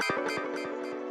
フフフ。